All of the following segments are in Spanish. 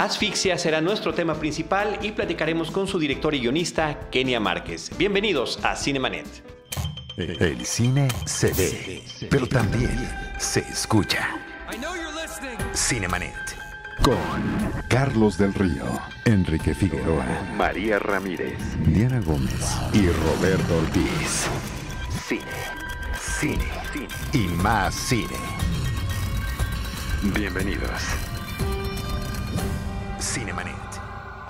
Asfixia será nuestro tema principal y platicaremos con su director y guionista, Kenia Márquez. Bienvenidos a Cinemanet. El cine se ve, pero también se escucha. Cinemanet. Con Carlos del Río, Enrique Figueroa, María Ramírez, Diana Gómez y Roberto Ortiz. Cine, cine, cine y más cine. Bienvenidos. Cinemanet.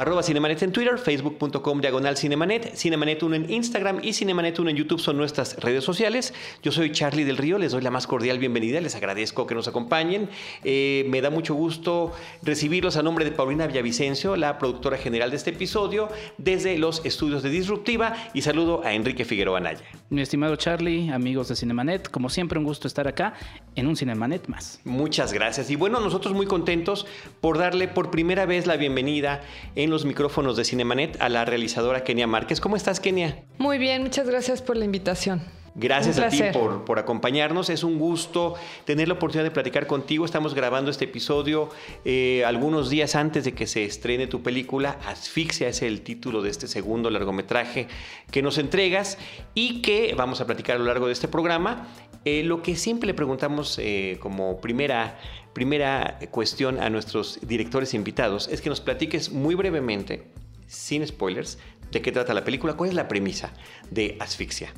Arroba Cinemanet en Twitter, facebook.com diagonal Cinemanet, Cinemanet 1 en Instagram y Cinemanet 1 en YouTube son nuestras redes sociales. Yo soy Charlie del Río, les doy la más cordial bienvenida, les agradezco que nos acompañen. Eh, me da mucho gusto recibirlos a nombre de Paulina Villavicencio, la productora general de este episodio, desde los estudios de Disruptiva y saludo a Enrique Figueroa Anaya. Mi estimado Charlie, amigos de Cinemanet, como siempre un gusto estar acá en un Cinemanet más. Muchas gracias. Y bueno, nosotros muy contentos por darle por primera vez la bienvenida en los micrófonos de Cinemanet a la realizadora Kenia Márquez. ¿Cómo estás, Kenia? Muy bien, muchas gracias por la invitación. Gracias a ti por, por, acompañarnos. Es un gusto tener la oportunidad de platicar contigo. Estamos grabando este episodio eh, algunos días antes de que se estrene tu película. Asfixia es el título de este segundo largometraje que nos entregas y que vamos a platicar a lo largo de este programa. Eh, lo que siempre le preguntamos eh, como primera, primera cuestión a nuestros directores invitados es que nos platiques muy brevemente, sin spoilers, de qué trata la película, cuál es la premisa de Asfixia.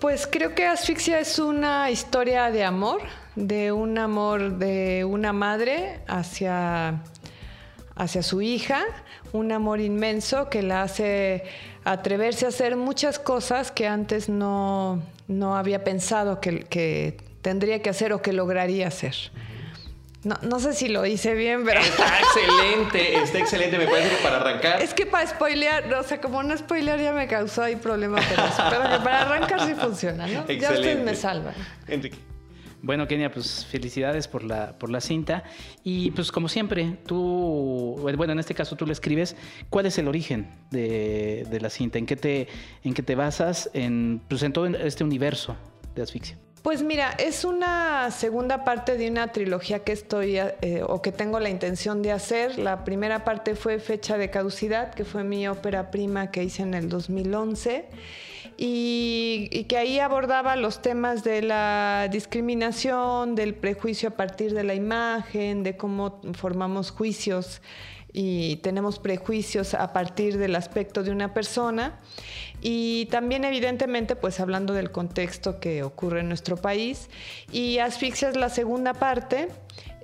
Pues creo que Asfixia es una historia de amor, de un amor de una madre hacia, hacia su hija, un amor inmenso que la hace atreverse a hacer muchas cosas que antes no, no había pensado que, que tendría que hacer o que lograría hacer. No, no, sé si lo hice bien, pero. Está excelente, está excelente, me parece que para arrancar. Es que para spoilear, o sea, como no spoilear ya me causó ahí problemas, pero, pero que para arrancar sí funciona, ¿no? Excelente. Ya ustedes me salvan. Enrique. Bueno, Kenia, pues felicidades por la, por la cinta. Y pues como siempre, tú, bueno, en este caso tú le escribes, ¿cuál es el origen de, de la cinta? ¿En qué te, en qué te basas en, pues, en todo este universo de asfixia? Pues mira, es una segunda parte de una trilogía que estoy eh, o que tengo la intención de hacer. La primera parte fue Fecha de Caducidad, que fue mi ópera prima que hice en el 2011 y, y que ahí abordaba los temas de la discriminación, del prejuicio a partir de la imagen, de cómo formamos juicios y tenemos prejuicios a partir del aspecto de una persona y también evidentemente pues hablando del contexto que ocurre en nuestro país y asfixia es la segunda parte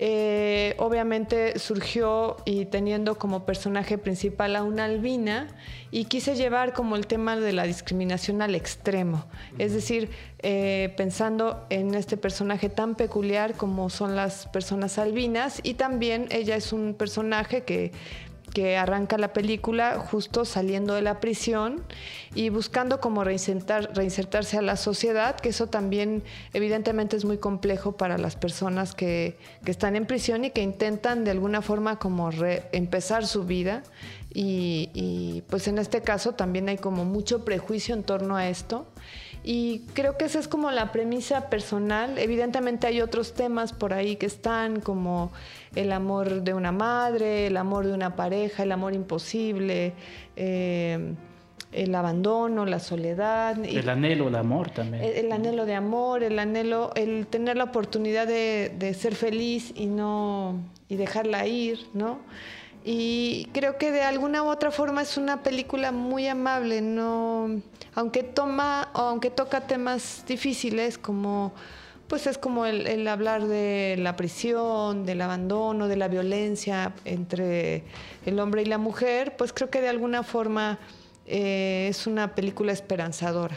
eh, obviamente surgió y teniendo como personaje principal a una albina y quise llevar como el tema de la discriminación al extremo, es decir, eh, pensando en este personaje tan peculiar como son las personas albinas y también ella es un personaje que que arranca la película justo saliendo de la prisión y buscando como reinsertar, reinsertarse a la sociedad, que eso también evidentemente es muy complejo para las personas que, que están en prisión y que intentan de alguna forma como empezar su vida y, y pues en este caso también hay como mucho prejuicio en torno a esto. Y creo que esa es como la premisa personal. Evidentemente hay otros temas por ahí que están como el amor de una madre, el amor de una pareja, el amor imposible, eh, el abandono, la soledad. El anhelo, el amor también. El, anhelo de amor, el anhelo, el tener la oportunidad de, de ser feliz y no y dejarla ir, ¿no? Y creo que de alguna u otra forma es una película muy amable, no, aunque toma, aunque toca temas difíciles como pues es como el, hablar de la prisión, del abandono, de la violencia entre el hombre y la mujer, pues creo que de alguna forma eh, es una película esperanzadora.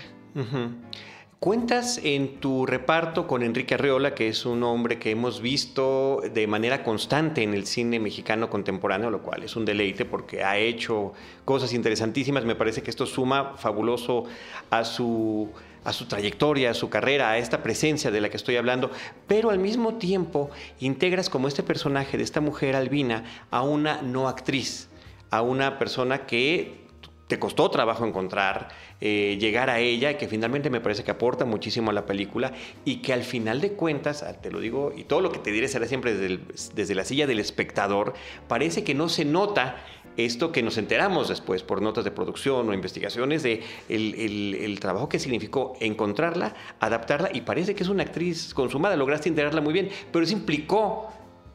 Cuentas en tu reparto con Enrique Arreola, que es un hombre que hemos visto de manera constante en el cine mexicano contemporáneo, lo cual es un deleite porque ha hecho cosas interesantísimas. Me parece que esto suma fabuloso a su, a su trayectoria, a su carrera, a esta presencia de la que estoy hablando, pero al mismo tiempo integras como este personaje de esta mujer albina a una no actriz, a una persona que te costó trabajo encontrar, eh, llegar a ella, que finalmente me parece que aporta muchísimo a la película y que al final de cuentas, ah, te lo digo, y todo lo que te diré será siempre desde, desde la silla del espectador, parece que no se nota esto que nos enteramos después por notas de producción o investigaciones de el, trabajo que significó encontrarla, adaptarla y parece que es una actriz consumada, lograste integrarla muy bien, pero eso implicó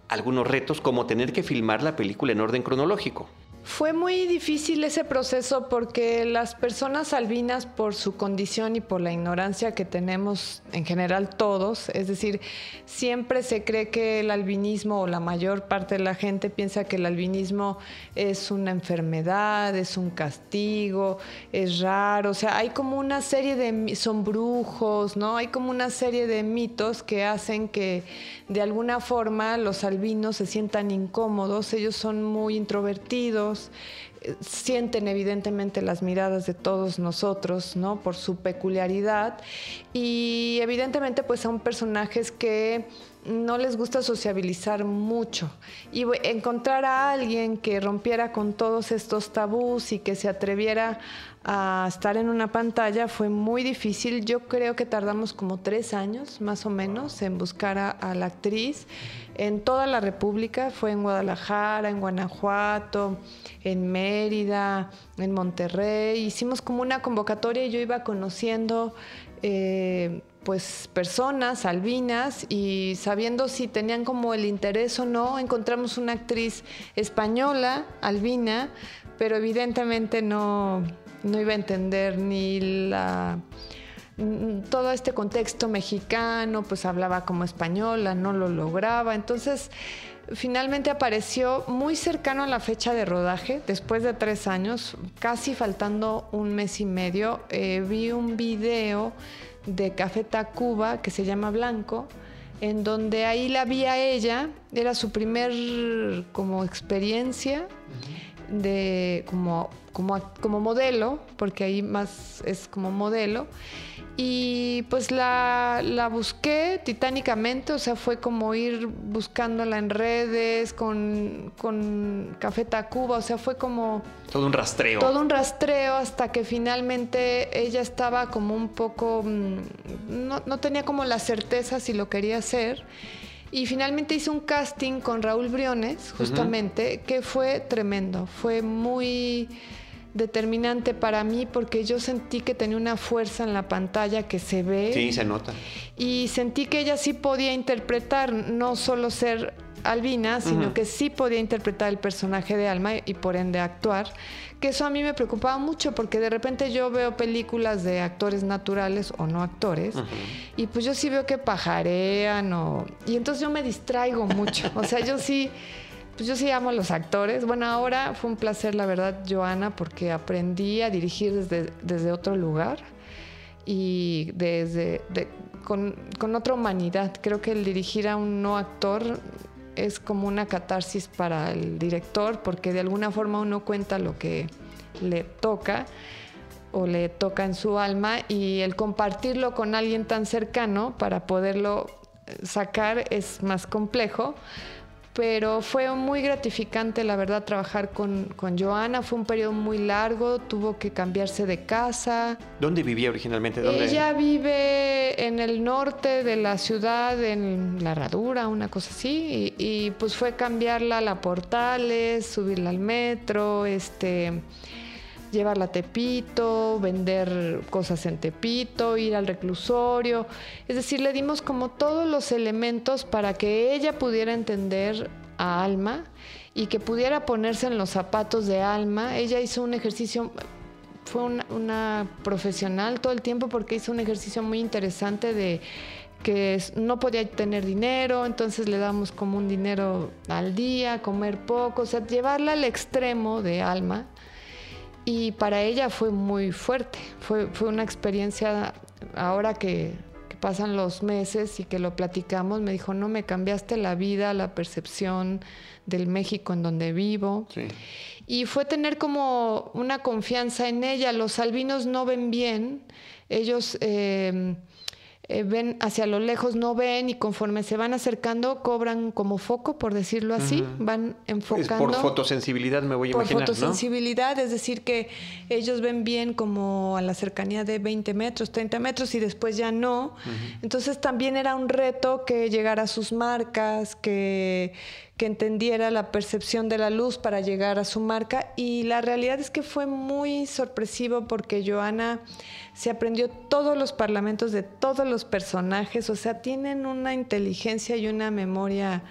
algunos retos como tener que filmar la película en orden cronológico. Fue muy difícil ese proceso porque las personas albinas, por su condición y por la ignorancia que tenemos en general todos, es decir, siempre se cree que el albinismo o la mayor parte de la gente piensa que el albinismo es una enfermedad, es un castigo, es raro, o sea, hay como una serie de, son brujos, ¿no? Hay como una serie de mitos que hacen que de alguna forma los albinos se sientan incómodos, ellos son muy introvertidos, eh, sienten evidentemente las miradas de todos nosotros, ¿no? Por su peculiaridad y evidentemente pues son personajes que no les gusta sociabilizar mucho y encontrar a alguien que rompiera con todos estos tabús y que se atreviera a estar en una pantalla fue muy difícil. Yo creo que tardamos como tres años más o menos en buscar a, la actriz en toda la República. Fue en Guadalajara, en Guanajuato, en Mérida, en Monterrey. Hicimos como una convocatoria y yo iba conociendo... Eh, pues personas albinas y sabiendo si tenían como el interés o no, encontramos una actriz española, albina, pero evidentemente no, no iba a entender ni la todo este contexto mexicano, pues hablaba como española, no lo lograba. Entonces, finalmente apareció muy cercano a la fecha de rodaje, después de tres años, casi faltando un mes y medio. Eh, vi un video de Café Tacuba que se llama Blanco, en donde ahí la vi a ella, era su primer como experiencia de como, como, como modelo, porque ahí más es como modelo. Y pues la, la, busqué titánicamente, o sea, fue como ir buscándola en redes, con, con Café Tacuba, o sea, fue como... Todo un rastreo. Todo un rastreo hasta que finalmente ella estaba como un poco... Mm, no, no tenía como la certeza si lo quería hacer. Y finalmente hice un casting con Raúl Briones, justamente, que fue tremendo. Fue muy determinante para mí porque yo sentí que tenía una fuerza en la pantalla que se ve. Sí, se nota. Y sentí que ella sí podía interpretar, no solo ser Albina, sino que sí podía interpretar el personaje de Alma y por ende actuar. Que eso a mí me preocupaba mucho porque de repente yo veo películas de actores naturales o no actores y pues yo sí veo que pajarean o... Y entonces yo me distraigo mucho. O sea, yo sí... Pues yo sí amo a los actores. Bueno, ahora fue un placer, la verdad, Joana, porque aprendí a dirigir desde, otro lugar y desde con, otra humanidad. Creo que el dirigir a un no actor es como una catarsis para el director porque de alguna forma uno cuenta lo que le toca o le toca en su alma y el compartirlo con alguien tan cercano para poderlo sacar es más complejo pero fue muy gratificante, la verdad, trabajar con, con, Joana. Fue un periodo muy largo, tuvo que cambiarse de casa. ¿Dónde vivía originalmente? Ella vive en el norte de la ciudad, en La Herradura, una cosa así, y, y pues fue cambiarla a la Portales, subirla al metro, este llevarla a Tepito, vender cosas en Tepito, ir al reclusorio. Es decir, le dimos como todos los elementos para que ella pudiera entender a Alma y que pudiera ponerse en los zapatos de Alma. Ella hizo un ejercicio, fue una, profesional todo el tiempo porque hizo un ejercicio muy interesante de que no podía tener dinero, entonces le damos como un dinero al día, comer poco, o sea, llevarla al extremo de alma y para ella fue muy fuerte, fue, fue una experiencia, ahora que, pasan los meses y que lo platicamos, me dijo, no, me cambiaste la vida, la percepción del México en donde vivo. Y fue tener como una confianza en ella. Los albinos no ven bien, ellos... Eh, eh, ven hacia lo lejos, no ven y conforme se van acercando cobran como foco, por decirlo así, van enfocando. Es por fotosensibilidad me voy a imaginar, Por fotosensibilidad, es decir, que ellos ven bien como a la cercanía de 20 metros, 30 metros y después ya no. Entonces también era un reto que llegara a sus marcas, que que entendiera la percepción de la luz para llegar a su marca. Y la realidad es que fue muy sorpresivo porque Joana se aprendió todos los parlamentos de todos los personajes, o sea, tienen una inteligencia y una memoria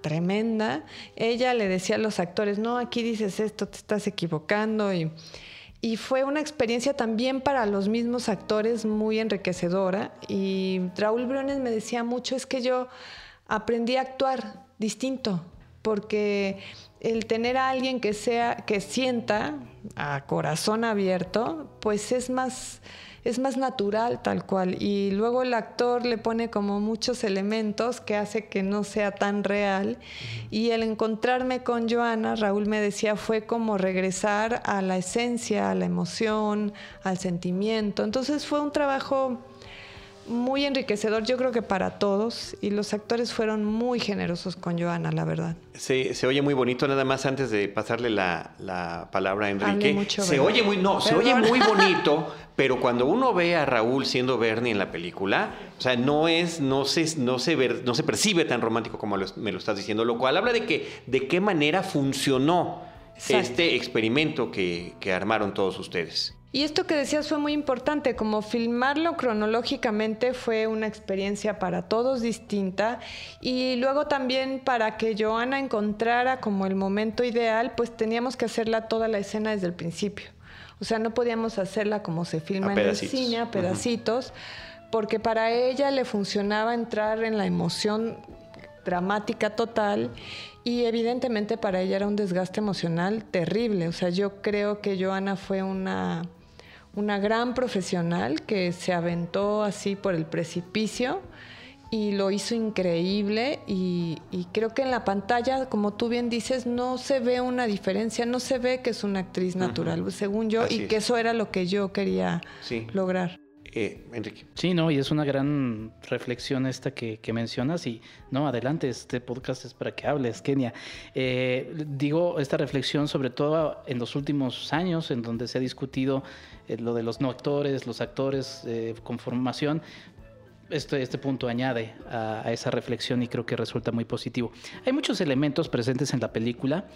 tremenda. Ella le decía a los actores, no, aquí dices esto, te estás equivocando y, y fue una experiencia también para los mismos actores muy enriquecedora. Y Raúl Briones me decía mucho, es que yo aprendí a actuar distinto, porque el tener a alguien que sea, que sienta a corazón abierto, pues es más, es más natural tal cual. Y luego el actor le pone como muchos elementos que hace que no sea tan real. Y el encontrarme con Joana, Raúl me decía, fue como regresar a la esencia, a la emoción, al sentimiento. Entonces fue un trabajo muy enriquecedor, yo creo que para todos, y los actores fueron muy generosos con Joana, la verdad. Se, se oye muy bonito, nada más antes de pasarle la, palabra a Enrique. se oye muy, no, se oye muy bonito, pero cuando uno ve a Raúl siendo Bernie en la película, o sea, no es, no se, no se, no se percibe tan romántico como me lo estás diciendo, lo cual habla de que de qué manera funcionó este experimento que, que armaron todos ustedes. Y esto que decías fue muy importante, como filmarlo cronológicamente fue una experiencia para todos distinta y luego también para que Joana encontrara como el momento ideal, pues teníamos que hacerla toda la escena desde el principio. O sea, no podíamos hacerla como se filma en el cine, a pedacitos, porque para ella le funcionaba entrar en la emoción dramática total y evidentemente para ella era un desgaste emocional terrible. O sea, yo creo que Joana fue una una gran profesional que se aventó así por el precipicio y lo hizo increíble y, creo que en la pantalla, como tú bien dices, no se ve una diferencia, no se ve que es una actriz natural, según yo, y que eso era lo que yo quería lograr. Eh, Enrique. Sí, no, y es una gran reflexión esta que, mencionas y no, adelante, este podcast es para que hables, Kenia. Eh, digo, esta reflexión sobre todo en los últimos años en donde se ha discutido eh, lo de los no actores, los actores con formación, este, este, punto añade a, esa reflexión y creo que resulta muy positivo. Hay muchos elementos presentes en la película.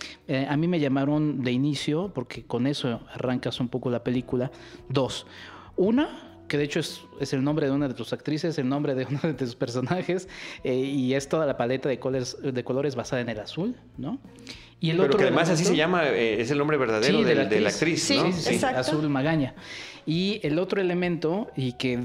a mí me llamaron de inicio, porque con eso arrancas un poco la película, dos. Una, que de hecho es, el nombre de una de tus actrices, el nombre de uno de tus personajes, eh, y es toda la paleta de colores, de colores basada en el azul, ¿no? Y el Pero otro que además así se llama, eh, es el nombre verdadero de, la actriz, ¿no? Sí, sí, Azul Magaña. Y el otro elemento, y que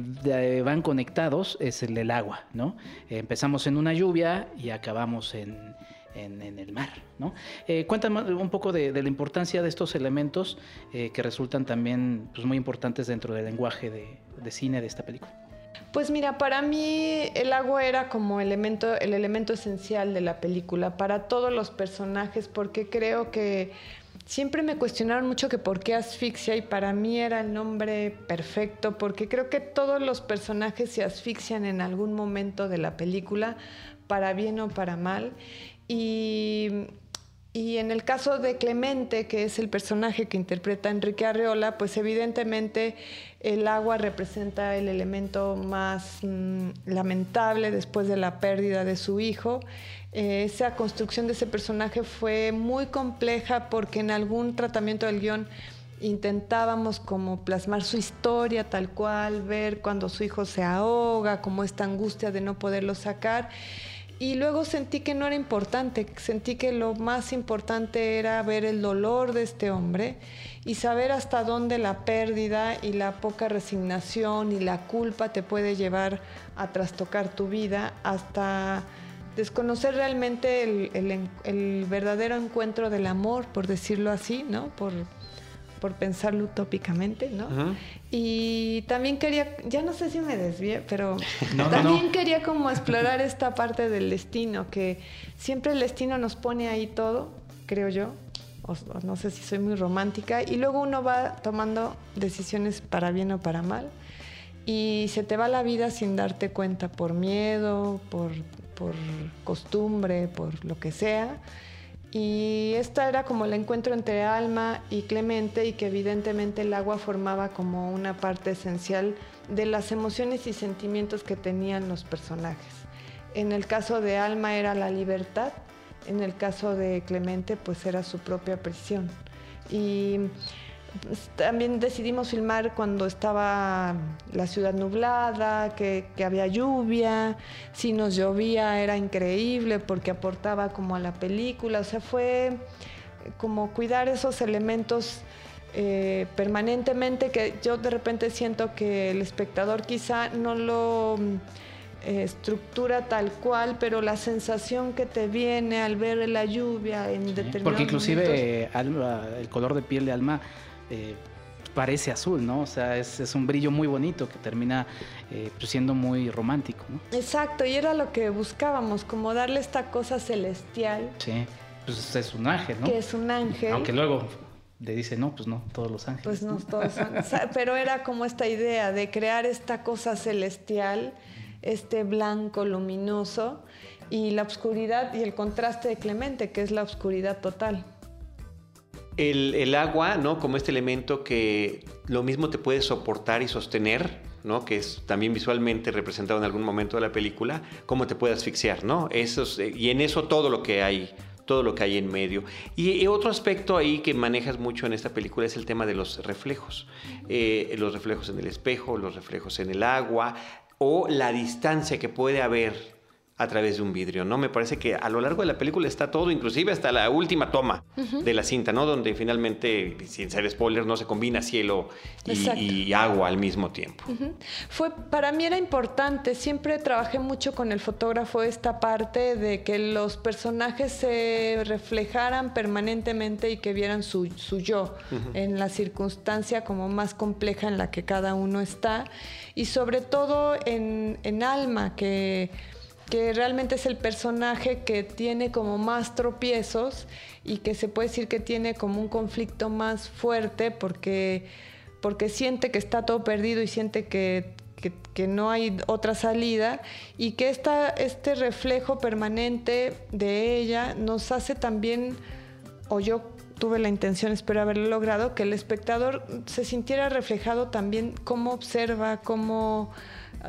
van conectados, es el del agua, ¿no? empezamos en una lluvia y acabamos en, en, el mar. ¿no? Eh, cuéntame un poco de, la importancia de estos elementos eh, que resultan también pues, muy importantes dentro del lenguaje de, cine de esta película. Pues mira, para mí el agua era como elemento, el elemento esencial de la película, para todos los personajes, porque creo que siempre me cuestionaron mucho que por qué asfixia y para mí era el nombre perfecto, porque creo que todos los personajes se asfixian en algún momento de la película, para bien o para mal. Y, en el caso de Clemente, que es el personaje que interpreta Enrique Arreola, pues evidentemente el agua representa el elemento más mm, lamentable después de la pérdida de su hijo. Eh, esa construcción de ese personaje fue muy compleja porque en algún tratamiento del guion intentábamos como plasmar su historia tal cual, ver cuando su hijo se ahoga, como esta angustia de no poderlo sacar. Y luego sentí que no era importante, sentí que lo más importante era ver el dolor de este hombre y saber hasta dónde la pérdida y la poca resignación y la culpa te puede llevar a trastocar tu vida hasta desconocer realmente el, verdadero encuentro del amor, por decirlo así, ¿no? Por, por pensarlo utópicamente, ¿no? Y también quería, ya no sé si me desvié, pero también quería como explorar esta parte del destino, que siempre el destino nos pone ahí todo, creo yo, o, no sé si soy muy romántica, y luego uno va tomando decisiones para bien o para mal. y se te va la vida sin darte cuenta por miedo, por, por costumbre, por lo que sea. Y esta era como el encuentro entre Alma y Clemente y que evidentemente el agua formaba como una parte esencial de las emociones y sentimientos que tenían los personajes. En el caso de Alma era la libertad, en el caso de Clemente pues era su propia prisión. Y también decidimos filmar cuando estaba la ciudad nublada, que, había lluvia, si nos llovía era increíble porque aportaba como a la película, o sea, fue como cuidar esos elementos eh, permanentemente que yo de repente siento que el espectador quizá no lo eh, estructura tal cual, pero la sensación que te viene al ver la lluvia en determinados Porque inclusive el color de piel de Alma eh, parece azul, ¿no? O sea, es, un brillo muy bonito que termina eh, pues, siendo muy romántico, ¿no? Exacto, y era lo que buscábamos, como darle esta cosa celestial. Sí, pues es un ángel, ¿no? Que es un ángel. Aunque luego le dice, no, pues no, todos los ángeles. Pues no, todos son. pero era como esta idea de crear esta cosa celestial, este blanco luminoso, y la oscuridad y el contraste de Clemente, que es la oscuridad total. El, agua, ¿no? Como este elemento que lo mismo te puede soportar y sostener, ¿no? Que es también visualmente representado en algún momento de la película, como te puede asfixiar, ¿no? y en eso todo lo que hay, todo lo que hay en medio. Y, otro aspecto ahí que manejas mucho en esta película es el tema de los reflejos. Eh, los reflejos en el espejo, los reflejos en el agua o la distancia que puede haber a través de un vidrio, ¿no? Me parece que a lo largo de la película está todo, inclusive hasta la última toma de la cinta, ¿no? Donde finalmente, sin ser spoiler, no se combina cielo y, agua al mismo tiempo. Fue, para mí era importante, siempre trabajé mucho con el fotógrafo esta parte de que los personajes se reflejaran permanentemente y que vieran su, su yo en la circunstancia como más compleja en la que cada uno está y sobre todo en, en alma, que que realmente es el personaje que tiene como más tropiezos y que se puede decir que tiene como un conflicto más fuerte porque, porque siente que está todo perdido y siente que, no hay otra salida y que esta, este reflejo permanente de ella nos hace también, o yo tuve la intención, espero haberlo logrado, que el espectador se sintiera reflejado también cómo observa, cómo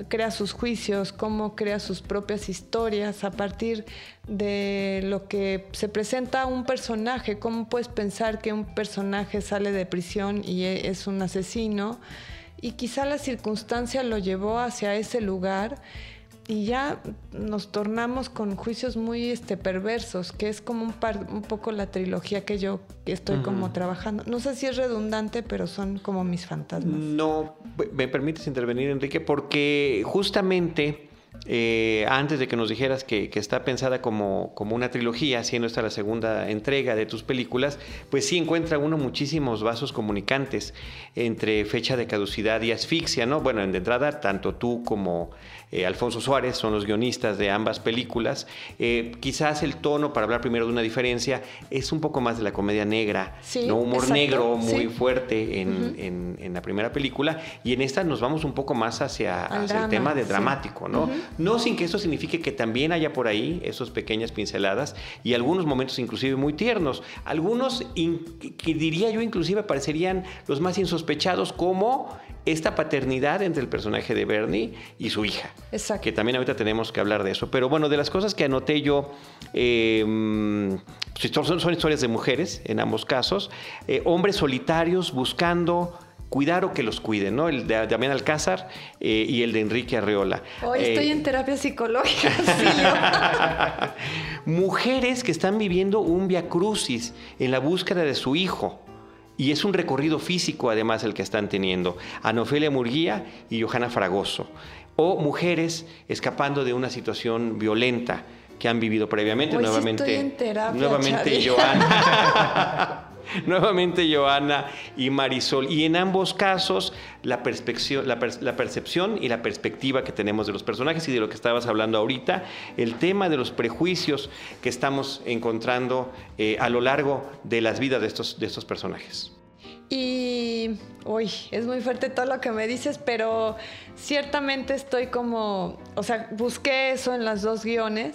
crea sus juicios, cómo crea sus propias historias a partir de lo que se presenta a un personaje, cómo puedes pensar que un personaje sale de prisión y e, es un asesino. Y quizá la circunstancia lo llevó hacia ese lugar y ya nos tornamos con juicios muy este, perversos, que es como un, un poco la trilogía que yo estoy como trabajando. No sé si es redundante, pero son como mis fantasmas. No, me permites intervenir, Enrique, porque justamente eh, antes de que nos dijeras que, está pensada como, como, una trilogía, siendo esta la segunda entrega de tus películas, pues sí encuentra uno muchísimos vasos comunicantes entre fecha de caducidad y asfixia, ¿no? Bueno, en de entrada, tanto tú como eh, Alfonso Suárez son los guionistas de ambas películas. Eh, quizás el tono, para hablar primero de una diferencia, es un poco más de la comedia negra, ¿no? Humor negro muy fuerte en, en, la primera película, y en esta nos vamos un poco más hacia, el tema de dramático, ¿no? No sin que eso signifique que también haya por ahí esos pequeñas pinceladas y algunos momentos inclusive muy tiernos. Algunos que diría yo inclusive parecerían los más insospechados como esta paternidad entre el personaje de Bernie y su hija. Exacto. Que también ahorita tenemos que hablar de eso. Pero bueno, de las cosas que anoté yo, eh, son, son, historias de mujeres en ambos casos, eh, hombres solitarios buscando cuidar o que los cuiden, ¿no? El de Damián Alcázar eh, y el de Enrique Arreola. Hoy estoy en terapia psicológica. Mujeres que están viviendo un via crucis en la búsqueda de su hijo. Y es un recorrido físico además el que están teniendo. Anofelia Murguía y Johanna Fragoso. O mujeres escapando de una situación violenta que han vivido previamente. nuevamente, nuevamente Johanna. nuevamente Joana y Marisol. Y en ambos casos, la, la, percepción y la perspectiva que tenemos de los personajes y de lo que estabas hablando ahorita, el tema de los prejuicios que estamos encontrando eh, a lo largo de las vidas de estos, de estos personajes. Y, uy, es muy fuerte todo lo que me dices, pero ciertamente estoy como, o sea, busqué eso en las dos guiones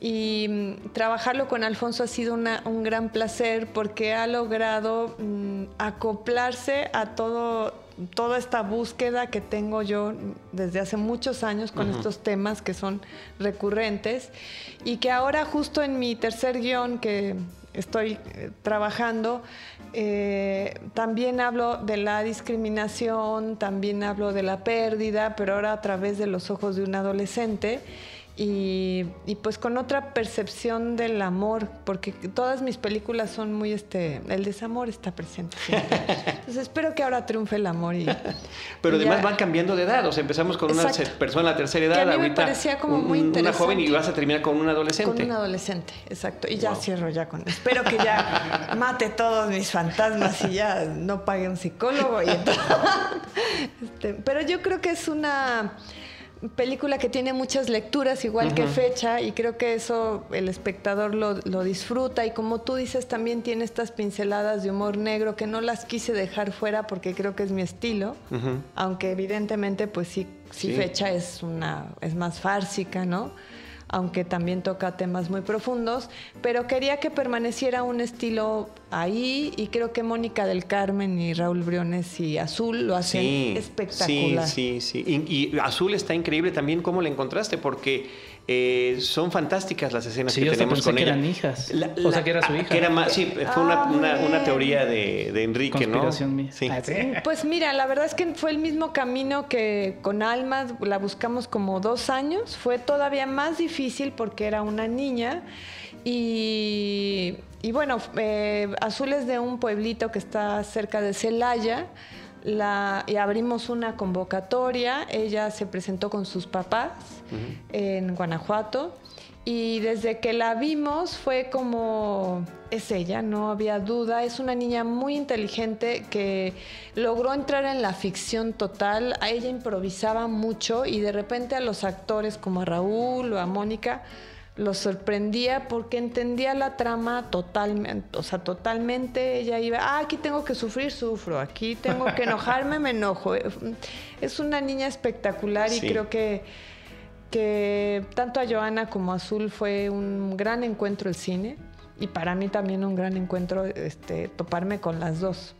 y mm, trabajarlo con Alfonso ha sido un gran placer porque ha logrado mm, acoplarse a todo toda esta búsqueda que tengo yo desde hace muchos años con estos temas que son recurrentes y que ahora justo en mi tercer guion que estoy eh, trabajando, eh, también hablo de la discriminación, también hablo de la pérdida, pero ahora a través de los ojos de un adolescente. Y, pues con otra percepción del amor, porque todas mis películas son muy este, el desamor está presente. Entonces espero que ahora triunfe el amor. Y, Pero además van cambiando de edad, o sea, empezamos con una persona de la tercera edad, a mí me parecía como muy interesante. Una joven y vas a terminar con un adolescente. Con un adolescente, exacto. Y ya cierro ya con Espero que ya mate todos mis fantasmas y ya no pague un psicólogo. Y este, pero yo creo que es una película que tiene muchas lecturas, igual que fecha, y creo que eso el espectador lo, disfruta. Y como tú dices, también tiene estas pinceladas de humor negro que no las quise dejar fuera porque creo que es mi estilo, aunque evidentemente, pues sí, sí, fecha es una es más fársica, ¿no? Aunque también toca temas muy profundos, pero quería que permaneciera un estilo ahí y creo que Mónica del Carmen y Raúl Briones y Azul lo hacen espectacular. Sí, sí, sí. Y, Azul está increíble también, ¿cómo la encontraste? Porque eh, son fantásticas las escenas que tenemos con que ella. eran hijas. o sea, que era su hija. Que era más, sí, fue una, ah, teoría de, Enrique, ¿no? Mía. Ah, sí. Pues mira, la verdad es que fue el mismo camino que con Alma, la buscamos como dos años. Fue todavía más difícil porque era una niña. Y, bueno, eh, Azul es de un pueblito que está cerca de Celaya la, y abrimos una convocatoria. Ella se presentó con sus papás en Guanajuato. Y desde que la vimos fue como, es ella, no había duda, es una niña muy inteligente que logró entrar en la ficción total, a ella improvisaba mucho y de repente a los actores como a Raúl o a Mónica, lo sorprendía porque entendía la trama totalmente, o sea, totalmente ella iba, ah, aquí tengo que sufrir, sufro, aquí tengo que enojarme, me enojo. Es una niña espectacular y creo que, que tanto a Joana como a Azul fue un gran encuentro el cine y para mí también un gran encuentro este, toparme con las dos.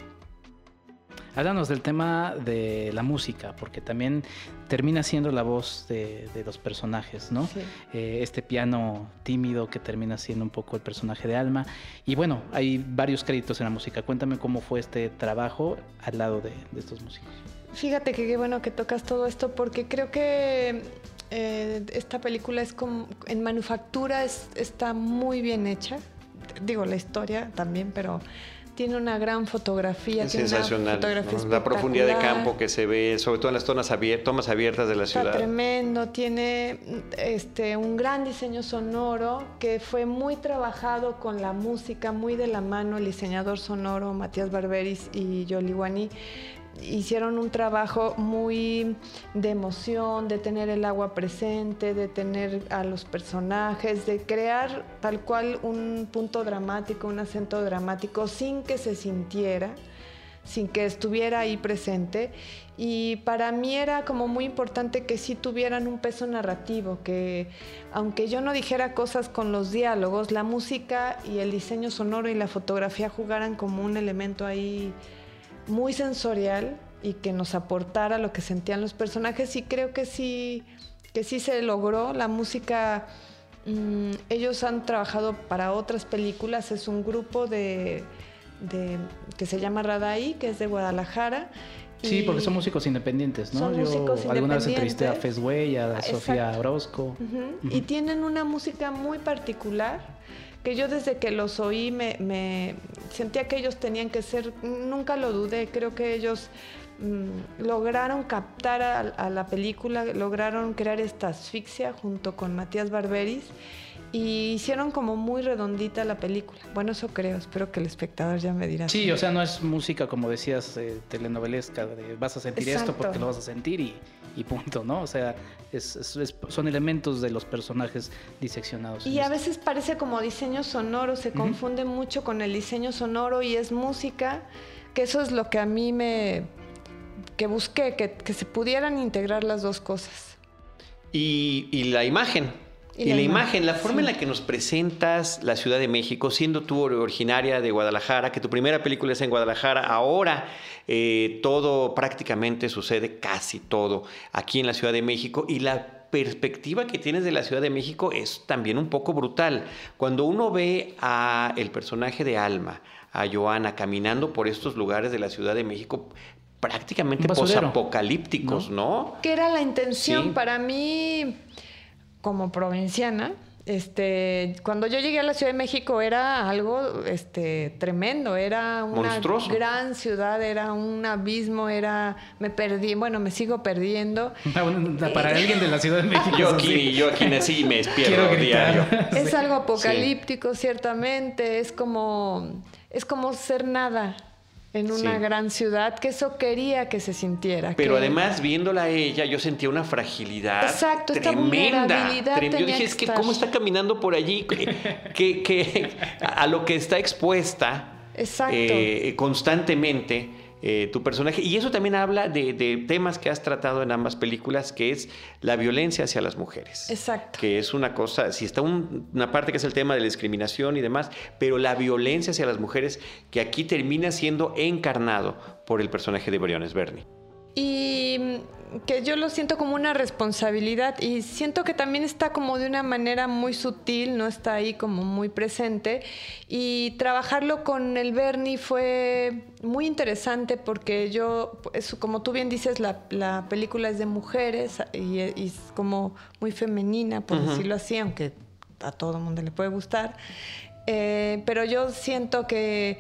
Háblanos del tema de la música, porque también termina siendo la voz de, los personajes, ¿no? Eh, este piano tímido que termina siendo un poco el personaje de Alma. Y bueno, hay varios créditos en la música. Cuéntame cómo fue este trabajo al lado de, estos músicos. Fíjate que qué bueno que tocas todo esto, porque creo que eh, esta película es como en manufactura está muy bien hecha. Digo, la historia también, pero tiene una gran fotografía. Es sensacional. La profundidad de campo que se ve, sobre todo en las tomas, tomas abiertas de la ciudad. Está tremendo. Tiene este, un gran diseño sonoro que fue muy trabajado con la música, muy de la mano el diseñador sonoro Matías Barberis y Yoli Wani hicieron un trabajo muy de emoción, de tener el agua presente, de tener a los personajes, de crear tal cual un punto dramático, un acento dramático sin que se sintiera, sin que estuviera ahí presente. Y para mí era como muy importante que sí tuvieran un peso narrativo, que aunque yo no dijera cosas con los diálogos, la música y el diseño sonoro y la fotografía jugaran como un elemento ahí muy sensorial y que nos aportara lo que sentían los personajes y creo que sí, que sí se logró. La música, mm, ellos han trabajado para otras películas, es un grupo de, que se llama Radai, que es de Guadalajara. Sí, porque son músicos independientes, ¿no? Son Yo alguna vez entrevisté a Fesway, a Sofía Orozco. Y tienen una música muy particular que yo desde que los oí me, sentía que ellos tenían que ser, nunca lo dudé, creo que ellos mm, lograron captar a, la película, lograron crear esta asfixia junto con Matías Barberis y hicieron como muy redondita la película. Bueno, eso creo, espero que el espectador ya me dirá. Sí, o sea, no es música como decías eh, telenovelesca, de vas a sentir esto porque lo vas a sentir y, y punto, ¿no? O sea, son elementos de los personajes diseccionados. Y a veces parece como diseño sonoro, se confunde mucho con el diseño sonoro y es música que eso es lo que a mí me, que busqué, que, se pudieran integrar las dos cosas. Y, la imagen. Y, la, imagen, la forma en la que nos presentas la Ciudad de México, siendo tú originaria de Guadalajara, que tu primera película es en Guadalajara, ahora eh, todo prácticamente sucede, casi todo, aquí en la Ciudad de México, y la perspectiva que tienes de la Ciudad de México es también un poco brutal. Cuando uno ve a el personaje de Alma, a Joana, caminando por estos lugares de la Ciudad de México, prácticamente posapocalípticos, ¿no? Que era la intención. Para mí como provinciana. Este, cuando yo llegué a la Ciudad de México era algo este, tremendo, era una gran ciudad, era un abismo, era me perdí, bueno, me sigo perdiendo. Para alguien de la Ciudad de México. yo aquí, yo aquí nací y me despierto diario. Es algo apocalíptico, ciertamente, es como es como ser nada en una gran ciudad, que eso quería que se sintiera. Pero además, viéndola a ella, yo sentía una fragilidad Exacto, tremenda. yo dije, es que cómo está caminando por allí, que, a lo que está expuesta eh, constantemente eh, tu personaje. Y eso también habla de, temas que has tratado en ambas películas, que es la violencia hacia las mujeres. Exacto. Que es una cosa, si está una parte que es el tema de la discriminación y demás, pero la violencia hacia las mujeres que aquí termina siendo encarnado por el personaje de Briones Bernie. Y que yo lo siento como una responsabilidad y siento que también está como de una manera muy sutil, no está ahí como muy presente. Y trabajarlo con el Bernie fue muy interesante porque yo, como tú bien dices, la, película es de mujeres y, es como muy femenina, por decirlo así, aunque a todo el mundo le puede gustar. Eh, pero yo siento que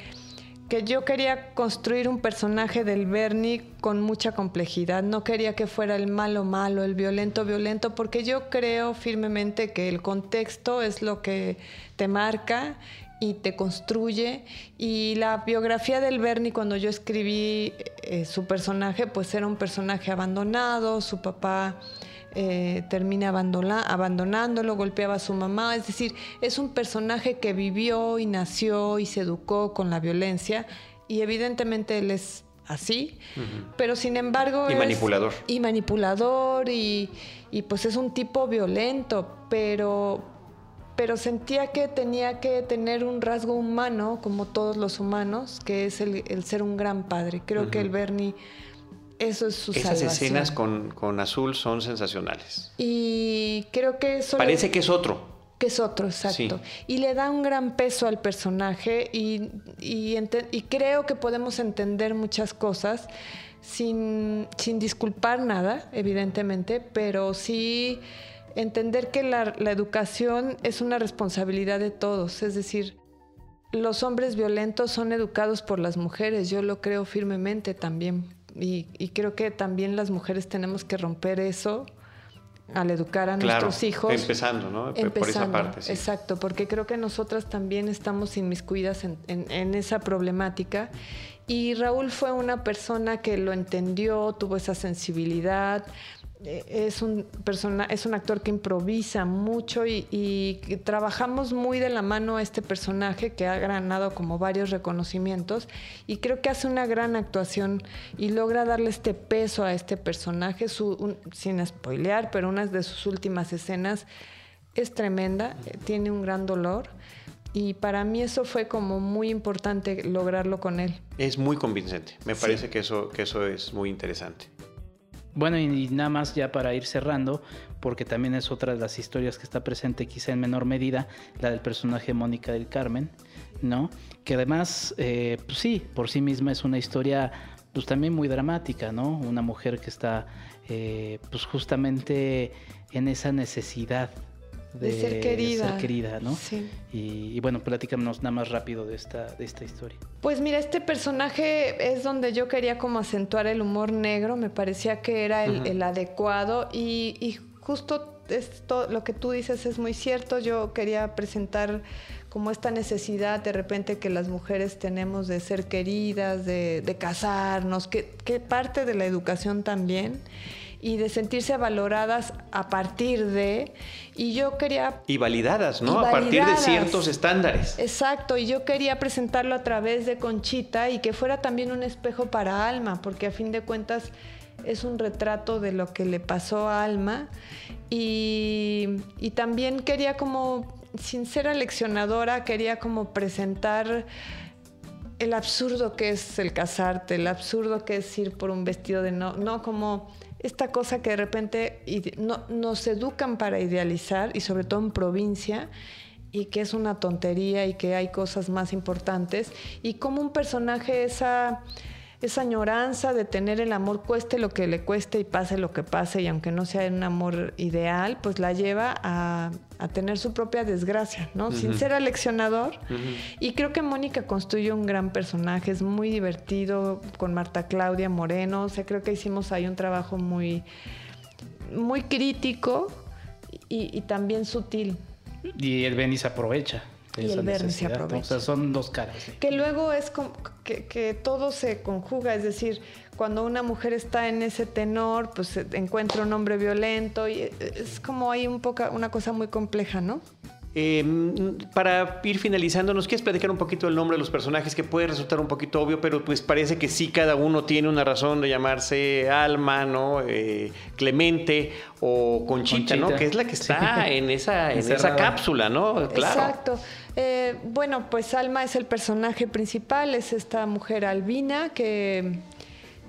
que yo quería construir un personaje del Bernie con mucha complejidad. No quería que fuera el malo malo, el violento violento, porque yo creo firmemente que el contexto es lo que te marca y te construye. Y la biografía del Bernie, cuando yo escribí eh, su personaje, pues era un personaje abandonado, su papá eh, termina abandonándolo, golpeaba a su mamá. Es decir, es un personaje que vivió y nació y se educó con la violencia y evidentemente él es así, pero sin embargo... Y manipulador. Y manipulador y, pues es un tipo violento, pero, pero sentía que tenía que tener un rasgo humano, como todos los humanos, que es el, ser un gran padre. Creo que el Bernie eso es su Esas escenas con, Azul son sensacionales. Y creo que eso... Parece que es otro. Que es otro, exacto. Y le da un gran peso al personaje y, y, creo que podemos entender muchas cosas sin, sin, disculpar nada, evidentemente, pero sí entender que la, la educación es una responsabilidad de todos. Es decir, los hombres violentos son educados por las mujeres, yo lo creo firmemente también y, creo que también las mujeres tenemos que romper eso al educar a nuestros hijos. Empezando, ¿no? por esa parte. Sí. Exacto, porque creo que nosotras también estamos inmiscuidas en, en esa problemática. Y Raúl fue una persona que lo entendió, tuvo esa sensibilidad, es un persona, es un actor que improvisa mucho y, trabajamos muy de la mano a este personaje que ha ganado como varios reconocimientos y creo que hace una gran actuación y logra darle este peso a este personaje sin spoilear, pero una de sus últimas escenas es tremenda, eh, tiene un gran dolor. Y para mí eso fue como muy importante lograrlo con él. Es muy convincente. Me parece que eso, que eso es muy interesante. Bueno, y, nada más ya para ir cerrando, porque también es otra de las historias que está presente, quizá en menor medida, la del personaje Mónica del Carmen, ¿no? Que además, eh, pues sí, por sí misma es una historia, pues también muy dramática, ¿no? Una mujer que está, eh, pues justamente en esa necesidad de, ser querida. querida, ¿no? Sí. Y, bueno, platícanos nada más rápido de esta, de esta historia. Pues mira, este personaje es donde yo quería como acentuar el humor negro, me parecía que era el, adecuado y, y, justo esto, lo que tú dices es muy cierto, yo quería presentar como esta necesidad de repente que las mujeres tenemos de ser queridas, de, de casarnos, que, que parte de la educación también y de sentirse valoradas a partir de, y yo quería... Y validadas, ¿no? a partir de ciertos estándares. Exacto, y yo quería presentarlo a través de Conchita y que fuera también un espejo para Alma, porque a fin de cuentas es un retrato de lo que le pasó a Alma y, y también quería como, sin ser aleccionadora, quería como presentar el absurdo que es el casarte, el absurdo que es ir por un vestido de no, no como esta cosa que de repente no, nos educan para idealizar y sobre todo en provincia y que es una tontería y que hay cosas más importantes y como un personaje esa esa añoranza de tener el amor cueste lo que le cueste y pase lo que pase y aunque no sea un amor ideal, pues la lleva a, tener su propia desgracia, ¿no? Sin ser aleccionador. Y creo que Mónica construyó un gran personaje, es muy divertido con Marta Claudia Moreno, o sea, creo que hicimos ahí un trabajo muy, muy crítico y, también sutil. Y el Benny se aprovecha. Y el Bernie se aprovecha. O sea, son dos caras. Que luego es como que, todo se conjuga, es decir, cuando una mujer está en ese tenor, pues encuentra un hombre violento y es como hay un poco, una cosa muy compleja, ¿no? Em, para ir finalizando, ¿nos quieres platicar un poquito el nombre de los personajes? Que puede resultar un poquito obvio, pero pues parece que sí, cada uno tiene una razón de llamarse Alma, ¿no? Eh, Clemente o Conchita, ¿no? Que es la que está en, esa, en esa cápsula, ¿no? Claro. Exacto. Eh, bueno, pues Alma es el personaje principal, es esta mujer albina que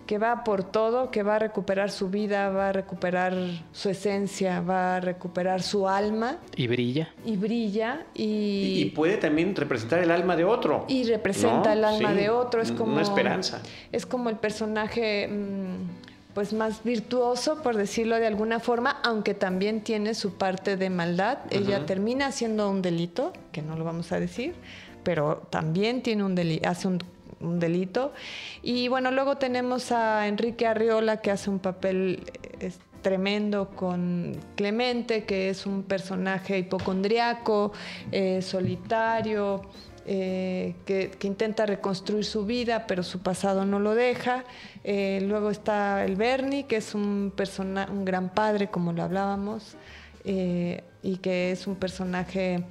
que va por todo, que va a recuperar su vida, va a recuperar su esencia, va a recuperar su alma. Y brilla. Y brilla. Y, y puede también representar el alma de otro. Y representa el alma de otro. Es como. Una esperanza. Es como el personaje. Mm, pues más virtuoso, por decirlo de alguna forma, aunque también tiene su parte de maldad. Ella termina haciendo un delito, que no lo vamos a decir, pero también tiene un delito, hace un un delito. Y bueno, luego tenemos a Enrique Arriola que hace un papel eh, tremendo con Clemente, que es un personaje hipocondriaco, eh, solitario, eh, que, intenta reconstruir su vida, pero su pasado no lo deja. luego está el Bernie, que es un, un gran padre, como lo hablábamos, y que es un personaje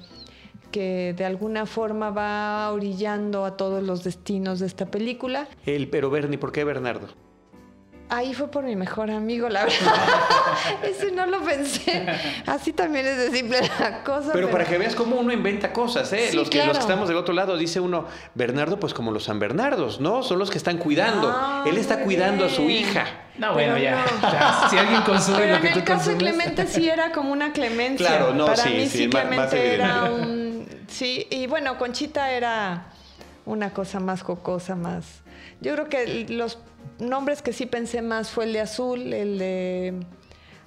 que de alguna forma va orillando a todos los destinos de esta película. El pero Bernie, ¿por qué Bernardo? Ahí fue por mi mejor amigo, la verdad. Ese no lo pensé. Así también es de simple la cosa. Pero, para que veas cómo uno inventa cosas, ¿eh? los, que, los que estamos del otro lado, dice uno, Bernardo, pues como los San Bernardos, ¿no? Son los que están cuidando. Ah, Él está cuidando a su hija. No, bueno, ya. Si alguien consume lo que tú En el caso de Clemente sí era como una clemencia. Claro, no, Para sí, mí sí, Clemente era un... Sí, y bueno, Conchita era una cosa más jocosa, más... Yo creo que los nombres que sí pensé más fue el de Azul, el de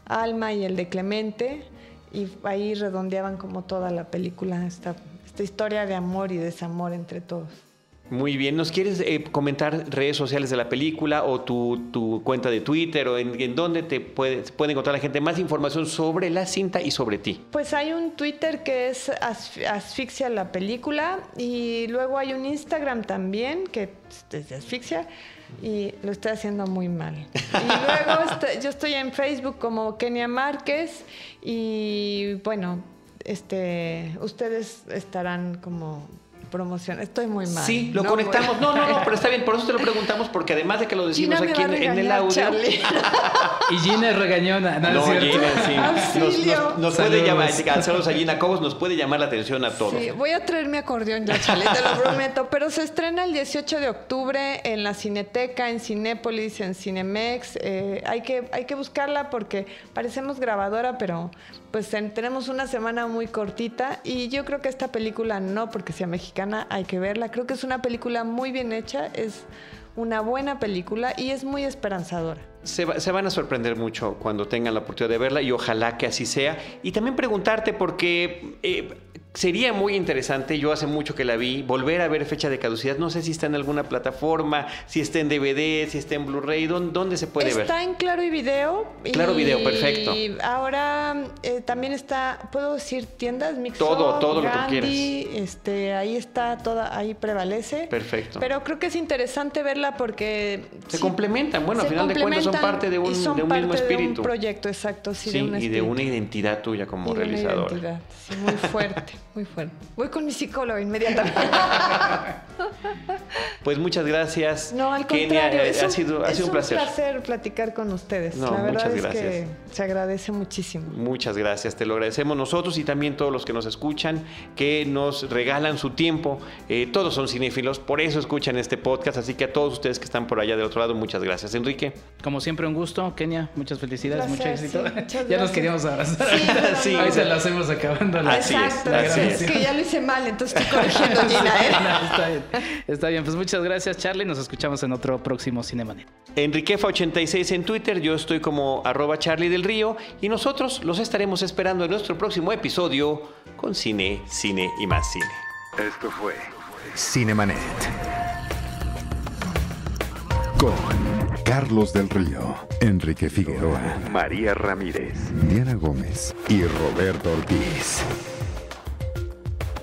Alma y el de Clemente. Y ahí redondeaban como toda la película, esta, esta historia de amor y desamor entre todos. Muy bien, ¿nos quieres eh, comentar redes sociales de la película o tu, cuenta de Twitter o en, dónde te puede, puede, encontrar la gente más información sobre la cinta y sobre ti? Pues hay un Twitter que es Asfixia la película y luego hay un Instagram también que es de Asfixia y lo estoy haciendo muy mal. Y luego este, yo estoy en Facebook como Kenia Márquez y bueno, este, ustedes estarán como promoción. Estoy muy mal. Sí, lo conectamos. No, no, no, pero está bien. Por eso te lo preguntamos, porque además de que lo decimos aquí en, el audio. y Gina es regañona. No, no Gina, sí. Nos, nos, puede llamar, saludos a Gina Cobos, nos puede llamar la atención a todos. Sí, voy a traer mi acordeón ya, Charlie, te lo prometo. Pero se estrena el 18 de octubre en la Cineteca, en Cinépolis, en Cinemex. Eh, hay, que, hay que buscarla porque parecemos grabadora, pero pues tenemos una semana muy cortita y yo creo que esta película no porque sea mexicana, hay que verla. Creo que es una película muy bien hecha, es una buena película y es muy esperanzadora. Se, van a sorprender mucho cuando tengan la oportunidad de verla y ojalá que así sea. Y también preguntarte porque... Eh, Sería muy interesante, yo hace mucho que la vi, volver a ver fecha de caducidad. No sé si está en alguna plataforma, si está en DVD, si está en Blu-ray, ¿dónde, se puede ver? Está en Claro y Video. Claro y Video, perfecto. Y ahora eh, también está, puedo decir tiendas, Mix Todo, todo lo que quieras. Este, ahí está toda, ahí prevalece. Perfecto. Pero creo que es interesante verla porque se complementan. Bueno, al final de cuentas son parte de un, de un mismo espíritu. De un proyecto, exacto, sí, y de una identidad tuya como realizador. sí, muy fuerte. Muy fuerte. Voy con mi psicólogo inmediatamente. pues muchas gracias. No, al contrario. ha, sido, ha sido un placer. un placer platicar con ustedes. La verdad es que se agradece muchísimo. Muchas gracias. Te lo agradecemos nosotros y también todos los que nos escuchan, que nos regalan su tiempo. Eh, todos son cinéfilos, por eso escuchan este podcast. Así que a todos ustedes que están por allá del otro lado, muchas gracias. Enrique. Como siempre, un gusto. Kenia, muchas felicidades, mucho éxito. ya nos queríamos abrazar. Sí, Ahí se lo hacemos acabando. Así es. Es que ya lo hice mal, entonces estoy corrigiendo, Gina. ¿eh? está bien. Está bien, pues muchas gracias, Charlie. Nos escuchamos en otro próximo Cinemanet. Enriquefa86 en Twitter, yo estoy como arroba Charlie del Río y nosotros los estaremos esperando en nuestro próximo episodio con cine, cine y más cine. Esto fue Cinemanet. Con Carlos del Río, Enrique Figueroa, María Ramírez, Diana Gómez y Roberto Ortiz.